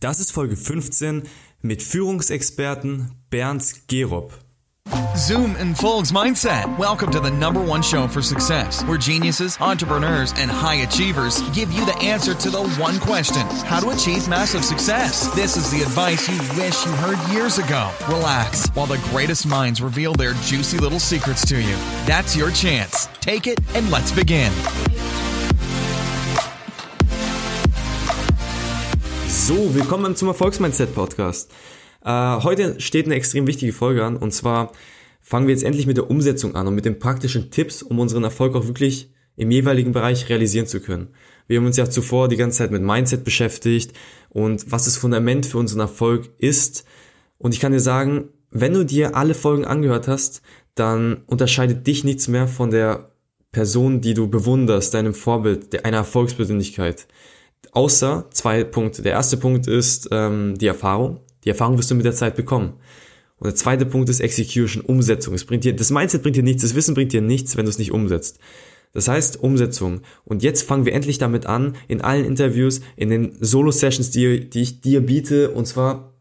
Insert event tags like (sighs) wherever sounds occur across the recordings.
Das ist Folge 15 mit Führungsexperten Bernd Gerob. Zoom Mindset. Welcome to the number one show for success, where geniuses, entrepreneurs, and high achievers give you the answer to the one question how to achieve massive success. This is the advice you wish you heard years ago. Relax while the greatest minds reveal their juicy little secrets to you. That's your chance. Take it and let's begin. So, willkommen zum Erfolgsmindset Podcast. Äh, heute steht eine extrem wichtige Folge an und zwar fangen wir jetzt endlich mit der Umsetzung an und mit den praktischen Tipps, um unseren Erfolg auch wirklich im jeweiligen Bereich realisieren zu können. Wir haben uns ja zuvor die ganze Zeit mit Mindset beschäftigt und was das Fundament für unseren Erfolg ist. Und ich kann dir sagen, wenn du dir alle Folgen angehört hast, dann unterscheidet dich nichts mehr von der Person, die du bewunderst, deinem Vorbild, einer Erfolgspersönlichkeit. Außer zwei Punkte. Der erste Punkt ist ähm, die Erfahrung. Die Erfahrung wirst du mit der Zeit bekommen. Und der zweite Punkt ist Execution, Umsetzung. Es bringt dir, das Mindset bringt dir nichts, das Wissen bringt dir nichts, wenn du es nicht umsetzt. Das heißt Umsetzung. Und jetzt fangen wir endlich damit an, in allen Interviews, in den Solo-Sessions, die, die ich dir biete, und zwar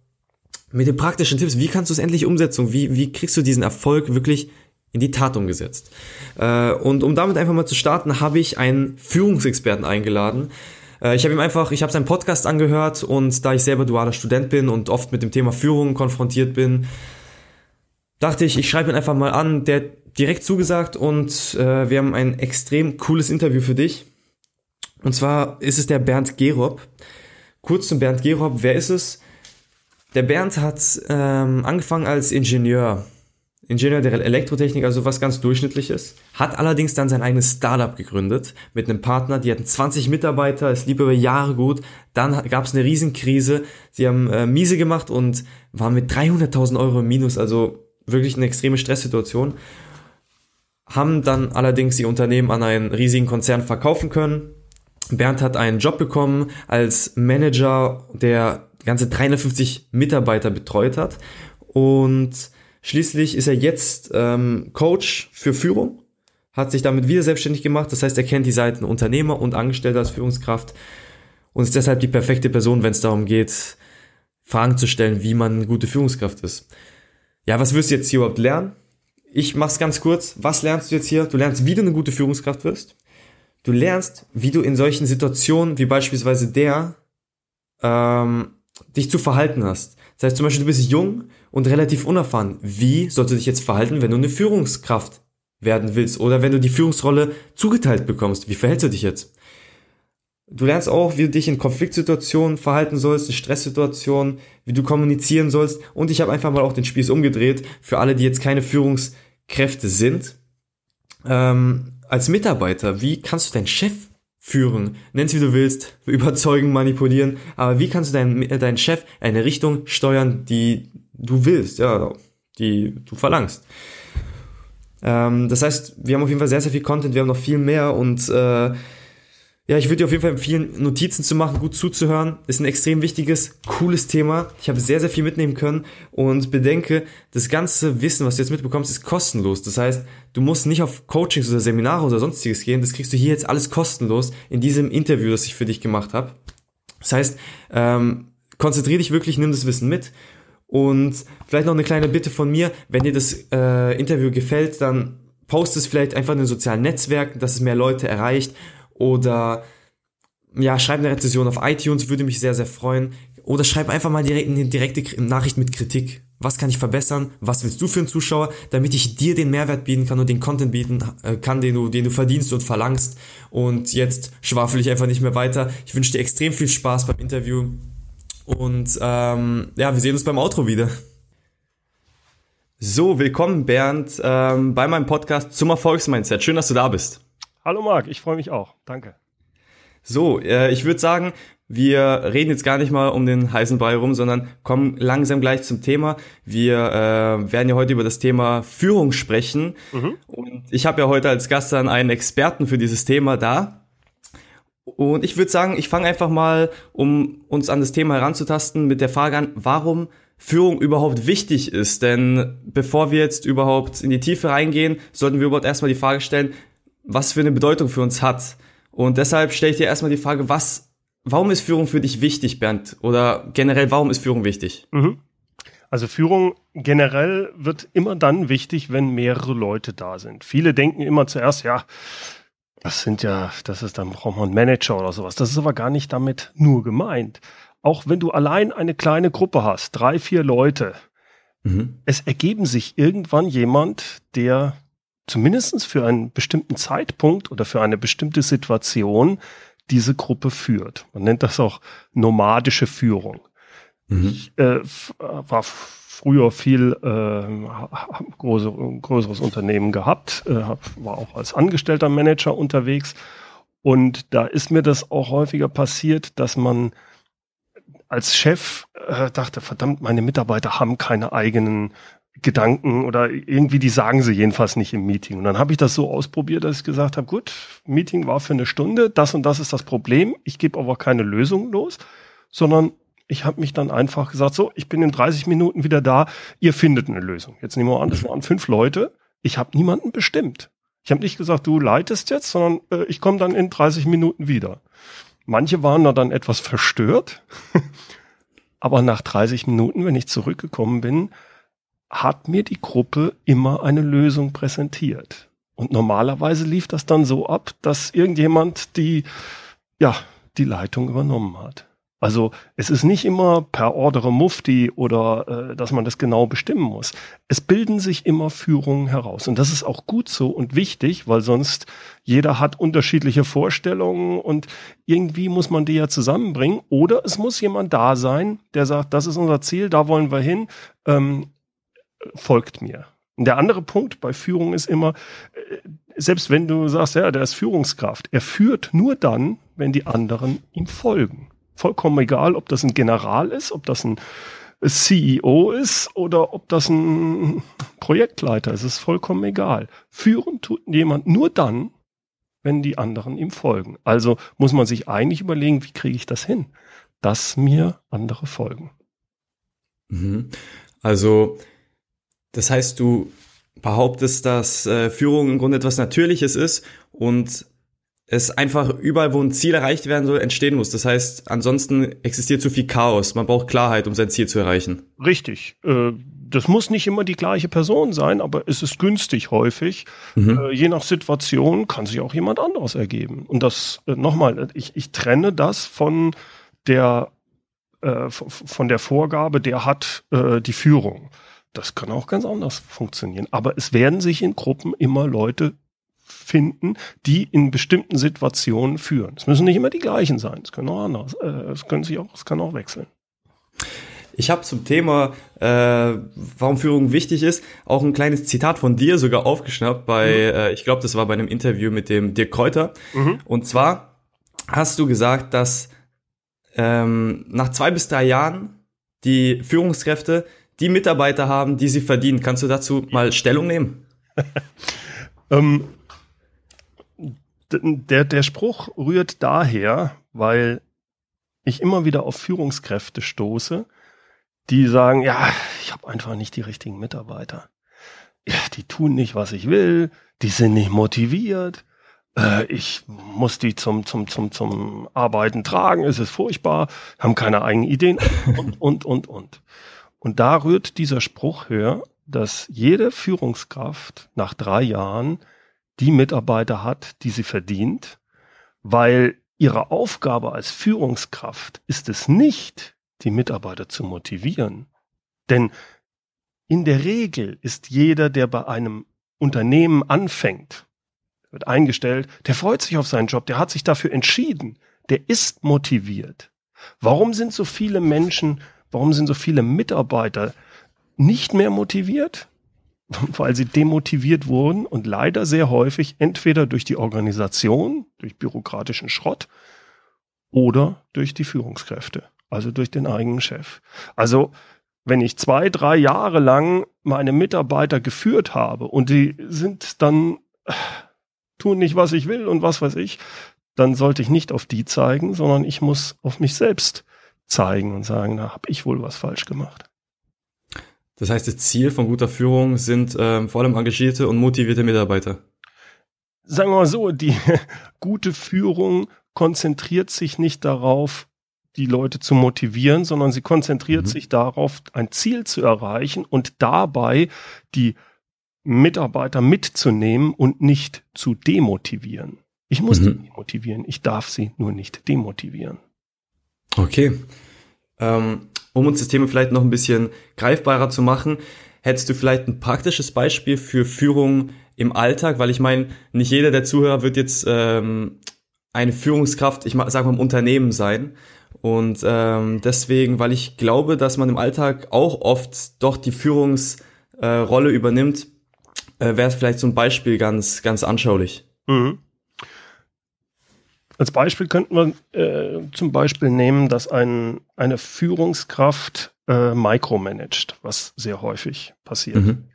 mit den praktischen Tipps. Wie kannst du es endlich umsetzen? Wie, wie kriegst du diesen Erfolg wirklich in die Tat umgesetzt? Äh, und um damit einfach mal zu starten, habe ich einen Führungsexperten eingeladen, äh, ich habe ihm einfach, ich habe seinen Podcast angehört und da ich selber dualer Student bin und oft mit dem Thema Führung konfrontiert bin, dachte ich, ich schreibe ihn einfach mal an. Der direkt zugesagt und äh, wir haben ein extrem cooles Interview für dich. Und zwar ist es der Bernd Gerob. Kurz zum Bernd Gerob, wer ist es? Der Bernd hat ähm, angefangen als Ingenieur Ingenieur der Elektrotechnik, also was ganz durchschnittliches, hat allerdings dann sein eigenes Startup gegründet mit einem Partner, die hatten 20 Mitarbeiter, es lief über Jahre gut, dann gab es eine Riesenkrise, sie haben äh, miese gemacht und waren mit 300.000 Euro im Minus, also wirklich eine extreme Stresssituation, haben dann allerdings ihr Unternehmen an einen riesigen Konzern verkaufen können. Bernd hat einen Job bekommen als Manager, der ganze 350 Mitarbeiter betreut hat. Und Schließlich ist er jetzt ähm, Coach für Führung, hat sich damit wieder selbstständig gemacht. Das heißt, er kennt die Seiten Unternehmer und Angestellter als Führungskraft und ist deshalb die perfekte Person, wenn es darum geht, Fragen zu stellen, wie man eine gute Führungskraft ist. Ja, was wirst du jetzt hier überhaupt lernen? Ich mach's ganz kurz. Was lernst du jetzt hier? Du lernst, wie du eine gute Führungskraft wirst. Du lernst, wie du in solchen Situationen wie beispielsweise der ähm, dich zu verhalten hast. Das heißt zum Beispiel, du bist jung und relativ unerfahren. Wie sollst du dich jetzt verhalten, wenn du eine Führungskraft werden willst oder wenn du die Führungsrolle zugeteilt bekommst? Wie verhältst du dich jetzt? Du lernst auch, wie du dich in Konfliktsituationen verhalten sollst, in Stresssituationen, wie du kommunizieren sollst. Und ich habe einfach mal auch den Spieß umgedreht für alle, die jetzt keine Führungskräfte sind. Ähm, als Mitarbeiter, wie kannst du deinen Chef führen? Nenn's wie du willst, überzeugen, manipulieren. Aber wie kannst du deinen, deinen Chef in eine Richtung steuern, die du willst, ja, die du verlangst. Ähm, das heißt, wir haben auf jeden Fall sehr, sehr viel Content, wir haben noch viel mehr und äh, ja, ich würde dir auf jeden Fall empfehlen, Notizen zu machen, gut zuzuhören. Ist ein extrem wichtiges, cooles Thema. Ich habe sehr, sehr viel mitnehmen können und bedenke, das ganze Wissen, was du jetzt mitbekommst, ist kostenlos. Das heißt, du musst nicht auf Coachings oder Seminare oder sonstiges gehen. Das kriegst du hier jetzt alles kostenlos in diesem Interview, das ich für dich gemacht habe. Das heißt, ähm, konzentriere dich wirklich, nimm das Wissen mit und vielleicht noch eine kleine Bitte von mir, wenn dir das äh, Interview gefällt, dann post es vielleicht einfach in den sozialen Netzwerken, dass es mehr Leute erreicht oder ja, schreib eine Rezession auf iTunes, würde mich sehr, sehr freuen. Oder schreib einfach mal direkt eine direkte Nachricht mit Kritik. Was kann ich verbessern? Was willst du für einen Zuschauer? Damit ich dir den Mehrwert bieten kann und den Content bieten äh, kann, den du, den du verdienst und verlangst. Und jetzt schwafel ich einfach nicht mehr weiter. Ich wünsche dir extrem viel Spaß beim Interview. Und ähm, ja, wir sehen uns beim Outro wieder. So, willkommen Bernd ähm, bei meinem Podcast zum Erfolgsmindset. Schön, dass du da bist. Hallo Marc, ich freue mich auch. Danke. So, äh, ich würde sagen, wir reden jetzt gar nicht mal um den heißen Brei rum, sondern kommen langsam gleich zum Thema. Wir äh, werden ja heute über das Thema Führung sprechen. Mhm. Und ich habe ja heute als Gast dann einen Experten für dieses Thema da. Und ich würde sagen, ich fange einfach mal, um uns an das Thema heranzutasten, mit der Frage an, warum Führung überhaupt wichtig ist. Denn bevor wir jetzt überhaupt in die Tiefe reingehen, sollten wir überhaupt erstmal die Frage stellen, was für eine Bedeutung für uns hat. Und deshalb stelle ich dir erstmal die Frage, was, warum ist Führung für dich wichtig, Bernd? Oder generell, warum ist Führung wichtig? Mhm. Also Führung generell wird immer dann wichtig, wenn mehrere Leute da sind. Viele denken immer zuerst, ja, das sind ja, das ist dann braucht man einen Manager oder sowas. Das ist aber gar nicht damit nur gemeint. Auch wenn du allein eine kleine Gruppe hast, drei, vier Leute, mhm. es ergeben sich irgendwann jemand, der zumindest für einen bestimmten Zeitpunkt oder für eine bestimmte Situation diese Gruppe führt. Man nennt das auch nomadische Führung. Mhm. Ich äh, war früher viel äh, große, größeres Unternehmen gehabt, äh, hab, war auch als angestellter Manager unterwegs und da ist mir das auch häufiger passiert, dass man als Chef äh, dachte, verdammt, meine Mitarbeiter haben keine eigenen Gedanken oder irgendwie, die sagen sie jedenfalls nicht im Meeting. Und dann habe ich das so ausprobiert, dass ich gesagt habe, gut, Meeting war für eine Stunde, das und das ist das Problem, ich gebe aber keine Lösung los, sondern ich habe mich dann einfach gesagt, so, ich bin in 30 Minuten wieder da, ihr findet eine Lösung. Jetzt nehmen wir an, das waren fünf Leute, ich habe niemanden bestimmt. Ich habe nicht gesagt, du leitest jetzt, sondern äh, ich komme dann in 30 Minuten wieder. Manche waren da dann etwas verstört, (laughs) aber nach 30 Minuten, wenn ich zurückgekommen bin, hat mir die Gruppe immer eine Lösung präsentiert. Und normalerweise lief das dann so ab, dass irgendjemand die, ja, die Leitung übernommen hat. Also es ist nicht immer per Ordere Mufti oder äh, dass man das genau bestimmen muss. Es bilden sich immer Führungen heraus. Und das ist auch gut so und wichtig, weil sonst jeder hat unterschiedliche Vorstellungen und irgendwie muss man die ja zusammenbringen. Oder es muss jemand da sein, der sagt, das ist unser Ziel, da wollen wir hin, ähm, folgt mir. Und der andere Punkt bei Führung ist immer, äh, selbst wenn du sagst, ja, der ist Führungskraft, er führt nur dann, wenn die anderen ihm folgen vollkommen egal, ob das ein General ist, ob das ein CEO ist oder ob das ein Projektleiter ist. Ist vollkommen egal. Führen tut jemand nur dann, wenn die anderen ihm folgen. Also muss man sich eigentlich überlegen, wie kriege ich das hin, dass mir andere folgen. Mhm. Also, das heißt, du behauptest, dass äh, Führung im Grunde etwas Natürliches ist und es einfach überall, wo ein Ziel erreicht werden soll, entstehen muss. Das heißt, ansonsten existiert zu viel Chaos. Man braucht Klarheit, um sein Ziel zu erreichen. Richtig. Äh, das muss nicht immer die gleiche Person sein, aber es ist günstig häufig. Mhm. Äh, je nach Situation kann sich auch jemand anderes ergeben. Und das, äh, nochmal, ich, ich trenne das von der, von der Vorgabe, der hat die Führung. Das kann auch ganz anders funktionieren. Aber es werden sich in Gruppen immer Leute finden, die in bestimmten Situationen führen. Es müssen nicht immer die gleichen sein. Es können auch anders. Äh, es können sich auch, es kann auch wechseln. Ich habe zum Thema, äh, warum Führung wichtig ist, auch ein kleines Zitat von dir sogar aufgeschnappt bei, mhm. äh, ich glaube, das war bei einem Interview mit dem Dirk Kräuter. Mhm. Und zwar hast du gesagt, dass ähm, nach zwei bis drei Jahren die Führungskräfte die Mitarbeiter haben, die sie verdienen. Kannst du dazu mal Stellung nehmen? (laughs) ähm, der, der Spruch rührt daher, weil ich immer wieder auf Führungskräfte stoße, die sagen, ja, ich habe einfach nicht die richtigen Mitarbeiter. Ja, die tun nicht, was ich will, die sind nicht motiviert, äh, ich muss die zum, zum, zum, zum Arbeiten tragen, es ist furchtbar, haben keine eigenen Ideen und, und, und, und. Und da rührt dieser Spruch her, dass jede Führungskraft nach drei Jahren die Mitarbeiter hat, die sie verdient, weil ihre Aufgabe als Führungskraft ist es nicht, die Mitarbeiter zu motivieren. Denn in der Regel ist jeder, der bei einem Unternehmen anfängt, wird eingestellt, der freut sich auf seinen Job, der hat sich dafür entschieden, der ist motiviert. Warum sind so viele Menschen, warum sind so viele Mitarbeiter nicht mehr motiviert? (laughs) weil sie demotiviert wurden und leider sehr häufig entweder durch die Organisation, durch bürokratischen Schrott oder durch die Führungskräfte, also durch den eigenen Chef. Also wenn ich zwei, drei Jahre lang meine Mitarbeiter geführt habe und die sind dann, (sighs) tun nicht, was ich will und was weiß ich, dann sollte ich nicht auf die zeigen, sondern ich muss auf mich selbst zeigen und sagen, da habe ich wohl was falsch gemacht. Das heißt, das Ziel von guter Führung sind ähm, vor allem engagierte und motivierte Mitarbeiter. Sagen wir mal so, die (laughs) gute Führung konzentriert sich nicht darauf, die Leute zu motivieren, sondern sie konzentriert mhm. sich darauf, ein Ziel zu erreichen und dabei die Mitarbeiter mitzunehmen und nicht zu demotivieren. Ich muss mhm. die motivieren, ich darf sie nur nicht demotivieren. Okay. Ähm, um uns das Thema vielleicht noch ein bisschen greifbarer zu machen, hättest du vielleicht ein praktisches Beispiel für Führung im Alltag? Weil ich meine, nicht jeder der Zuhörer wird jetzt ähm, eine Führungskraft, ich sage mal im Unternehmen sein. Und ähm, deswegen, weil ich glaube, dass man im Alltag auch oft doch die Führungsrolle äh, übernimmt, äh, wäre es vielleicht so ein Beispiel ganz, ganz anschaulich. Mhm. Als Beispiel könnten wir äh, zum Beispiel nehmen, dass ein, eine Führungskraft äh, micromanagt, was sehr häufig passiert. Mhm.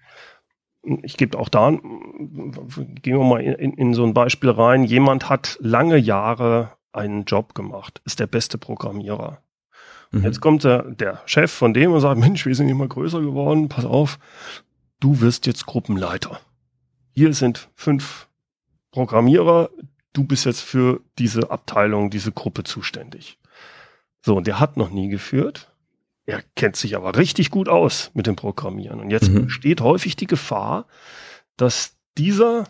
Ich gebe auch da, gehen wir mal in, in so ein Beispiel rein. Jemand hat lange Jahre einen Job gemacht, ist der beste Programmierer. Mhm. Jetzt kommt der, der Chef von dem und sagt, Mensch, wir sind immer größer geworden, pass auf, du wirst jetzt Gruppenleiter. Hier sind fünf Programmierer, du bist jetzt für diese Abteilung, diese Gruppe zuständig. So, und der hat noch nie geführt. Er kennt sich aber richtig gut aus mit dem Programmieren. Und jetzt mhm. steht häufig die Gefahr, dass dieser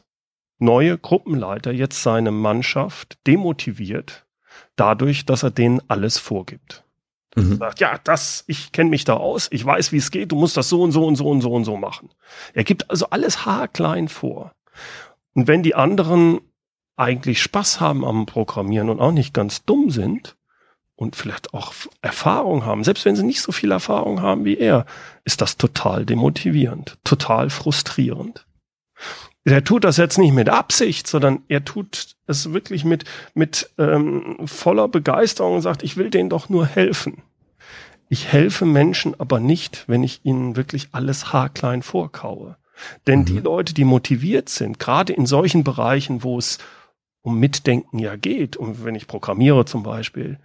neue Gruppenleiter jetzt seine Mannschaft demotiviert, dadurch, dass er denen alles vorgibt. Mhm. Sagt, ja, das, ich kenne mich da aus, ich weiß, wie es geht, du musst das so und so und so und so und so machen. Er gibt also alles haarklein vor. Und wenn die anderen eigentlich Spaß haben am Programmieren und auch nicht ganz dumm sind und vielleicht auch Erfahrung haben, selbst wenn sie nicht so viel Erfahrung haben wie er, ist das total demotivierend, total frustrierend. Er tut das jetzt nicht mit Absicht, sondern er tut es wirklich mit, mit ähm, voller Begeisterung und sagt, ich will denen doch nur helfen. Ich helfe Menschen aber nicht, wenn ich ihnen wirklich alles haarklein vorkaue. Denn mhm. die Leute, die motiviert sind, gerade in solchen Bereichen, wo es um Mitdenken ja geht, und wenn ich programmiere zum Beispiel,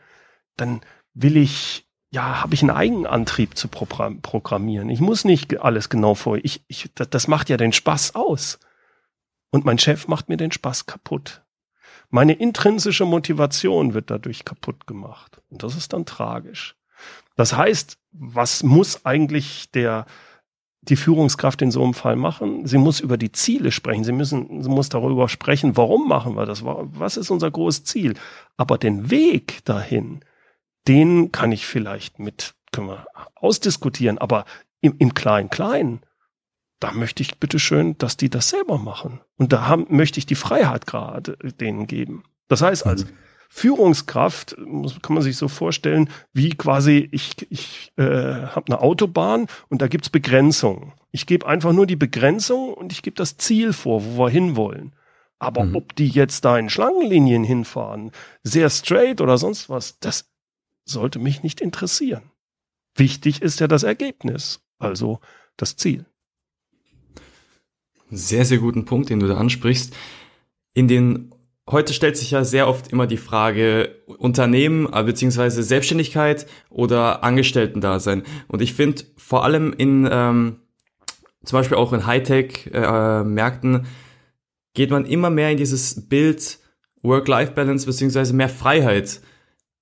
dann will ich, ja, habe ich einen Eigenantrieb zu programmieren. Ich muss nicht alles genau vor. Ich, ich, das macht ja den Spaß aus. Und mein Chef macht mir den Spaß kaputt. Meine intrinsische Motivation wird dadurch kaputt gemacht. Und das ist dann tragisch. Das heißt, was muss eigentlich der, die Führungskraft in so einem Fall machen? Sie muss über die Ziele sprechen. Sie müssen, sie muss darüber sprechen, warum machen wir das? Was ist unser großes Ziel? Aber den Weg dahin, den kann ich vielleicht mit, können wir ausdiskutieren, aber im, im Klein-Klein, da möchte ich bitteschön, dass die das selber machen. Und da haben, möchte ich die Freiheit gerade denen geben. Das heißt, als mhm. Führungskraft muss, kann man sich so vorstellen, wie quasi ich, ich äh, habe eine Autobahn und da gibt's Begrenzungen. Ich gebe einfach nur die Begrenzung und ich gebe das Ziel vor, wo wir hinwollen. Aber mhm. ob die jetzt da in Schlangenlinien hinfahren, sehr straight oder sonst was, das sollte mich nicht interessieren. Wichtig ist ja das Ergebnis, also das Ziel. Sehr, sehr guten Punkt, den du da ansprichst. In den heute stellt sich ja sehr oft immer die Frage Unternehmen äh, beziehungsweise Selbstständigkeit oder Angestellten-Dasein. Und ich finde vor allem in ähm, zum Beispiel auch in Hightech-Märkten äh, geht man immer mehr in dieses Bild Work-Life-Balance beziehungsweise mehr Freiheit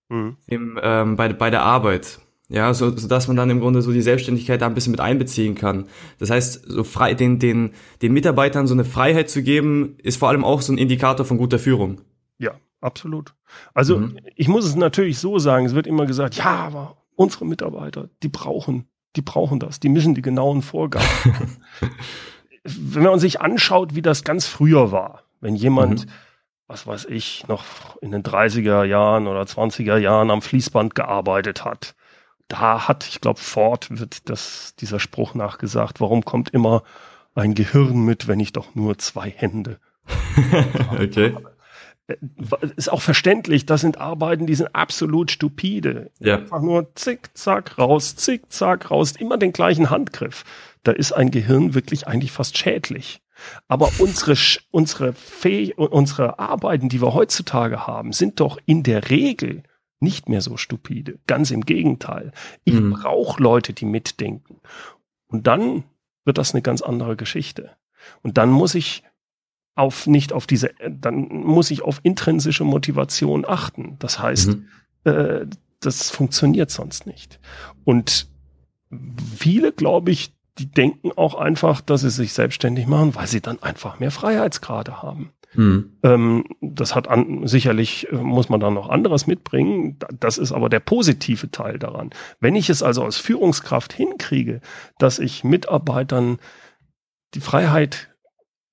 mhm. im, ähm, bei, bei der Arbeit. Ja, so, so dass man dann im Grunde so die Selbstständigkeit da ein bisschen mit einbeziehen kann. Das heißt, so frei, den, den, den Mitarbeitern so eine Freiheit zu geben, ist vor allem auch so ein Indikator von guter Führung. Ja, absolut. Also mhm. ich muss es natürlich so sagen, es wird immer gesagt, ja, aber unsere Mitarbeiter, die brauchen, die brauchen das, die müssen die genauen Vorgaben. (laughs) wenn man sich anschaut, wie das ganz früher war, wenn jemand, mhm. was weiß ich, noch in den 30er Jahren oder 20er Jahren am Fließband gearbeitet hat, da hat, ich glaube, Ford wird das, dieser Spruch nachgesagt, warum kommt immer ein Gehirn mit, wenn ich doch nur zwei Hände (laughs) okay. habe? Äh, ist auch verständlich, das sind Arbeiten, die sind absolut stupide. Ja. Einfach nur zick, zack, raus, zick, zack, raus, immer den gleichen Handgriff. Da ist ein Gehirn wirklich eigentlich fast schädlich. Aber unsere, unsere, Fäh unsere Arbeiten, die wir heutzutage haben, sind doch in der Regel nicht mehr so stupide. Ganz im Gegenteil. Ich mhm. brauche Leute, die mitdenken. Und dann wird das eine ganz andere Geschichte. Und dann muss ich auf nicht auf diese, dann muss ich auf intrinsische Motivation achten. Das heißt, mhm. äh, das funktioniert sonst nicht. Und viele, glaube ich, die denken auch einfach, dass sie sich selbstständig machen, weil sie dann einfach mehr Freiheitsgrade haben. Mhm. Ähm, das hat an, sicherlich, äh, muss man da noch anderes mitbringen. Das ist aber der positive Teil daran. Wenn ich es also als Führungskraft hinkriege, dass ich Mitarbeitern die Freiheit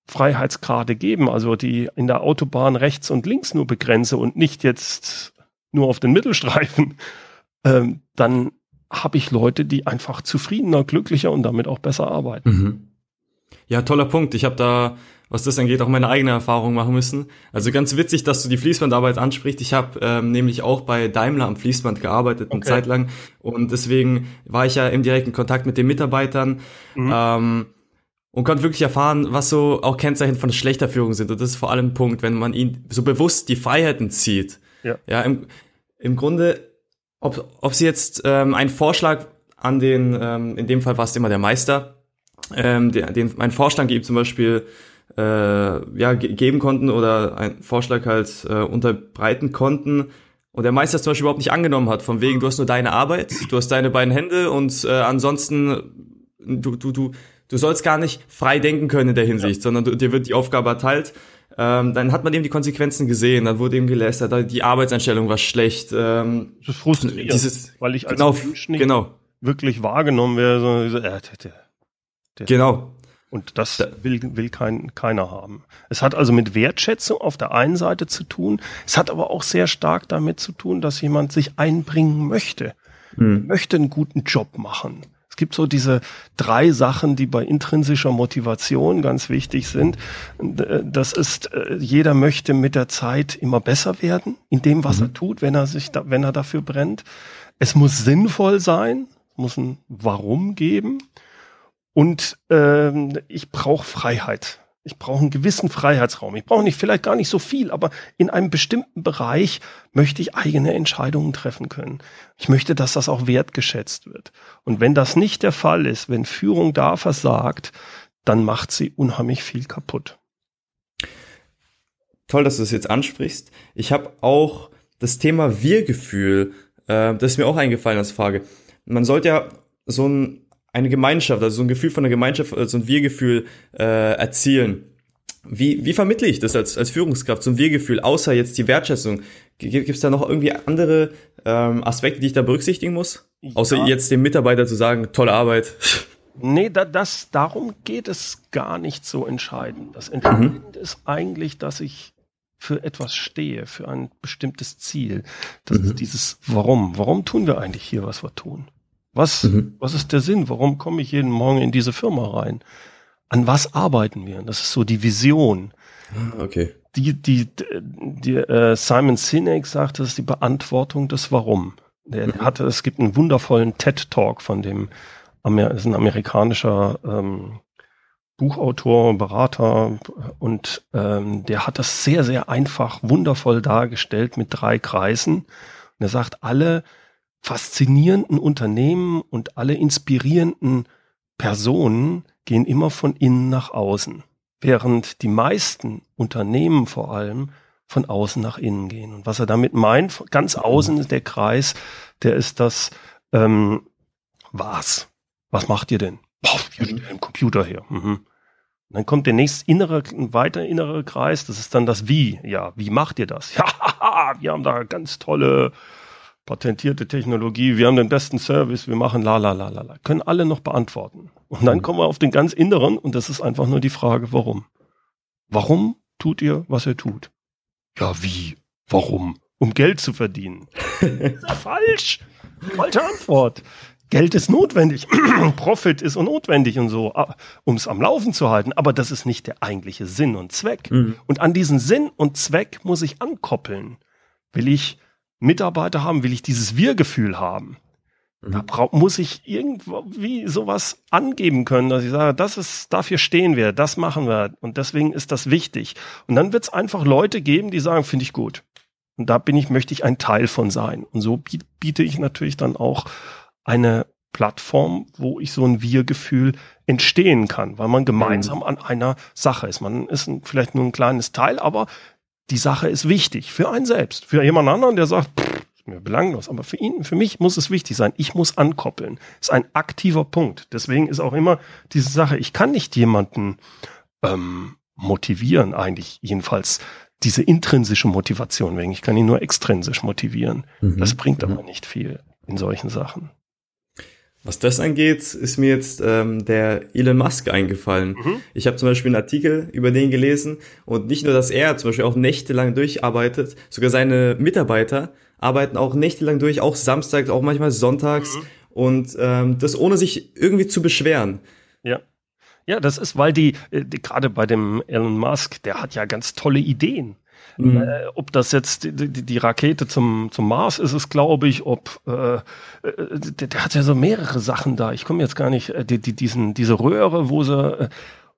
Freiheitsgrade geben, also die in der Autobahn rechts und links nur begrenze und nicht jetzt nur auf den Mittelstreifen, (laughs) ähm, dann habe ich Leute, die einfach zufriedener, glücklicher und damit auch besser arbeiten. Mhm. Ja, toller Punkt. Ich habe da, was das angeht, auch meine eigene Erfahrung machen müssen. Also ganz witzig, dass du die Fließbandarbeit ansprichst. Ich habe ähm, nämlich auch bei Daimler am Fließband gearbeitet okay. eine Zeit lang und deswegen war ich ja im direkten Kontakt mit den Mitarbeitern. Mhm. Ähm, und konnte wirklich erfahren, was so auch Kennzeichen von schlechter Führung sind. Und das ist vor allem ein Punkt, wenn man ihnen so bewusst die Freiheiten zieht. Ja, ja im, im Grunde, ob, ob sie jetzt ähm, einen Vorschlag an den, ähm, in dem Fall war es immer der Meister, ähm, den, den einen Vorschlag gibt, zum Beispiel äh, ja, ge geben konnten oder einen Vorschlag halt äh, unterbreiten konnten, und der Meister es zum Beispiel überhaupt nicht angenommen hat, von wegen, du hast nur deine Arbeit, du hast deine beiden Hände und äh, ansonsten, du, du, du, du sollst gar nicht frei denken können in der Hinsicht, ja. sondern du, dir wird die Aufgabe erteilt. Ähm, dann hat man eben die Konsequenzen gesehen, dann wurde eben gelästert, die Arbeitseinstellung war schlecht. Ähm, das ist frustrierend, dieses, weil ich als genau, Mensch nicht genau. wirklich wahrgenommen werde. So, äh, der, der, der, genau. Und das will, will kein, keiner haben. Es hat also mit Wertschätzung auf der einen Seite zu tun. Es hat aber auch sehr stark damit zu tun, dass jemand sich einbringen möchte. Hm. Möchte einen guten Job machen es gibt so diese drei Sachen, die bei intrinsischer Motivation ganz wichtig sind. Das ist, äh, jeder möchte mit der Zeit immer besser werden in dem, was mhm. er tut, wenn er sich, da, wenn er dafür brennt. Es muss sinnvoll sein, muss ein Warum geben. Und ähm, ich brauche Freiheit. Ich brauche einen gewissen Freiheitsraum. Ich brauche nicht vielleicht gar nicht so viel, aber in einem bestimmten Bereich möchte ich eigene Entscheidungen treffen können. Ich möchte, dass das auch wertgeschätzt wird. Und wenn das nicht der Fall ist, wenn Führung da versagt, dann macht sie unheimlich viel kaputt. Toll, dass du das jetzt ansprichst. Ich habe auch das Thema Wir-Gefühl, äh, das ist mir auch eingefallen als Frage. Man sollte ja so ein eine Gemeinschaft, also so ein Gefühl von der Gemeinschaft, so also ein Wir-Gefühl äh, erzielen. Wie, wie vermittle ich das als, als Führungskraft, so ein Wir-Gefühl, außer jetzt die Wertschätzung? Gibt es da noch irgendwie andere ähm, Aspekte, die ich da berücksichtigen muss? Ja. Außer jetzt dem Mitarbeiter zu sagen, tolle Arbeit. (laughs) Nee, da, das, darum geht es gar nicht so entscheidend. Das Entscheidende mhm. ist eigentlich, dass ich für etwas stehe, für ein bestimmtes Ziel. Das mhm. ist dieses Warum. Warum tun wir eigentlich hier, was wir tun? Was, mhm. was ist der Sinn? Warum komme ich jeden Morgen in diese Firma rein? An was arbeiten wir? Das ist so die Vision. Ah, okay. Die, die, die äh, Simon Sinek sagt, das ist die Beantwortung des Warum. Der mhm. hatte, es gibt einen wundervollen TED Talk von dem, Amer ist ein amerikanischer ähm, Buchautor, Berater und ähm, der hat das sehr, sehr einfach, wundervoll dargestellt mit drei Kreisen. Und er sagt, alle faszinierenden Unternehmen und alle inspirierenden Personen gehen immer von innen nach außen, während die meisten Unternehmen vor allem von außen nach innen gehen. Und was er damit meint, ganz außen ist der Kreis, der ist das, ähm, was? Was macht ihr denn? Boah, wir stellen einen Computer her. Mhm. dann kommt der nächste innere, weiter innere Kreis, das ist dann das Wie. Ja, wie macht ihr das? (laughs) Ja, wir haben da ganz tolle patentierte Technologie, wir haben den besten Service, wir machen la la la la la. Können alle noch beantworten. Und dann kommen wir auf den ganz Inneren und das ist einfach nur die Frage, warum? Warum tut ihr, was ihr tut? Ja, wie? Warum? Um Geld zu verdienen. (laughs) ist ja falsch. Falsche Antwort. Geld ist notwendig. (clears throat) Profit ist notwendig und so, um es am Laufen zu halten. Aber das ist nicht der eigentliche Sinn und Zweck. Mhm. Und an diesen Sinn und Zweck muss ich ankoppeln. Will ich Mitarbeiter haben, will ich dieses Wir-Gefühl haben. Mhm. Da muss ich irgendwie sowas angeben können, dass ich sage, das ist, dafür stehen wir, das machen wir und deswegen ist das wichtig. Und dann wird es einfach Leute geben, die sagen, finde ich gut. Und da bin ich, möchte ich ein Teil von sein. Und so biete ich natürlich dann auch eine Plattform, wo ich so ein Wir-Gefühl entstehen kann, weil man gemeinsam mhm. an einer Sache ist. Man ist ein, vielleicht nur ein kleines Teil, aber die Sache ist wichtig für einen selbst. Für jemand anderen, der sagt, pff, mir belanglos. Aber für ihn, für mich muss es wichtig sein. Ich muss ankoppeln. ist ein aktiver Punkt. Deswegen ist auch immer diese Sache, ich kann nicht jemanden ähm, motivieren, eigentlich jedenfalls diese intrinsische Motivation wegen. Ich kann ihn nur extrinsisch motivieren. Mhm. Das bringt mhm. aber nicht viel in solchen Sachen. Was das angeht, ist mir jetzt ähm, der Elon Musk eingefallen. Mhm. Ich habe zum Beispiel einen Artikel über den gelesen und nicht nur, dass er zum Beispiel auch nächtelang durcharbeitet, sogar seine Mitarbeiter arbeiten auch nächtelang durch, auch samstags, auch manchmal sonntags mhm. und ähm, das ohne sich irgendwie zu beschweren. Ja. Ja, das ist, weil die, äh, die gerade bei dem Elon Musk, der hat ja ganz tolle Ideen. Mhm. Äh, ob das jetzt die, die, die, Rakete zum, zum Mars ist, es glaube ich, ob äh, äh, der, der, hat ja so mehrere Sachen da. Ich komme jetzt gar nicht, äh, die, die, diesen, diese Röhre, wo sie äh,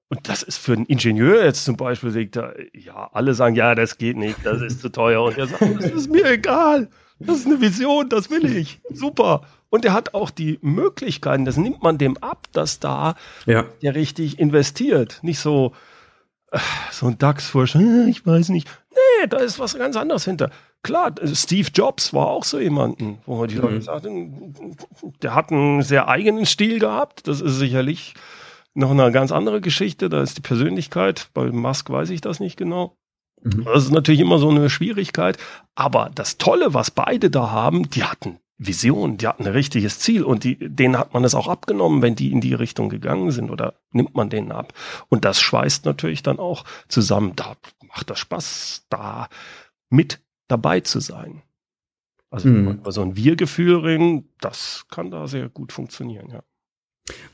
und das ist für einen Ingenieur jetzt zum Beispiel, er, ja, alle sagen, ja, das geht nicht, das ist zu teuer. Und er sagt, das ist mir egal. Das ist eine Vision, das will ich. Super. Und er hat auch die Möglichkeiten, das nimmt man dem ab, dass da ja. der richtig investiert. Nicht so, so ein DAX-Forscher, ich weiß nicht. Nee, da ist was ganz anderes hinter. Klar, Steve Jobs war auch so jemanden, wo die Leute mhm. sagten, der hat einen sehr eigenen Stil gehabt. Das ist sicherlich noch eine ganz andere Geschichte. Da ist die Persönlichkeit. Bei Musk weiß ich das nicht genau. Mhm. Das ist natürlich immer so eine Schwierigkeit. Aber das Tolle, was beide da haben, die hatten Vision, die hatten ein richtiges Ziel und die, denen hat man es auch abgenommen, wenn die in die Richtung gegangen sind oder nimmt man denen ab. Und das schweißt natürlich dann auch zusammen. Da macht das Spaß, da mit dabei zu sein. Also mhm. so ein Wir-Gefühl das kann da sehr gut funktionieren, ja.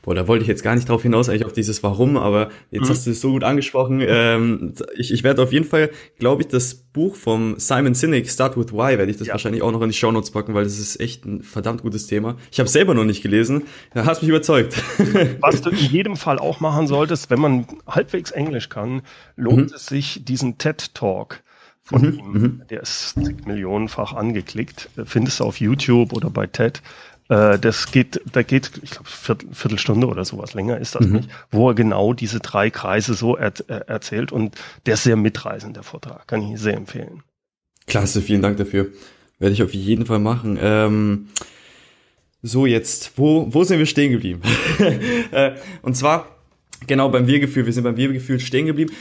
Boah, da wollte ich jetzt gar nicht drauf hinaus, eigentlich auf dieses Warum, aber jetzt mhm. hast du es so gut angesprochen. Ähm, ich, ich werde auf jeden Fall, glaube ich, das Buch vom Simon Sinek, Start with Why, werde ich das ja. wahrscheinlich auch noch in die Shownotes packen, weil das ist echt ein verdammt gutes Thema. Ich habe selber noch nicht gelesen. Da hast mich überzeugt. (laughs) Was du in jedem Fall auch machen solltest, wenn man halbwegs Englisch kann, lohnt mhm. es sich, diesen TED Talk von mhm. ihm, mhm. der ist millionenfach angeklickt, findest du auf YouTube oder bei TED äh, das geht, da geht, ich glaube, Viertel, Viertelstunde oder sowas länger ist das mhm. nicht, wo er genau diese drei Kreise so er, er, erzählt und der ist sehr mitreißend, der Vortrag. Kann ich sehr empfehlen. Klasse, vielen Dank dafür. Werde ich auf jeden Fall machen. Ähm, so, jetzt, wo, wo sind wir stehen geblieben? (laughs) Äh, und zwar, genau beim Wir-Gefühl. Wir sind beim Wir-Gefühl stehen geblieben.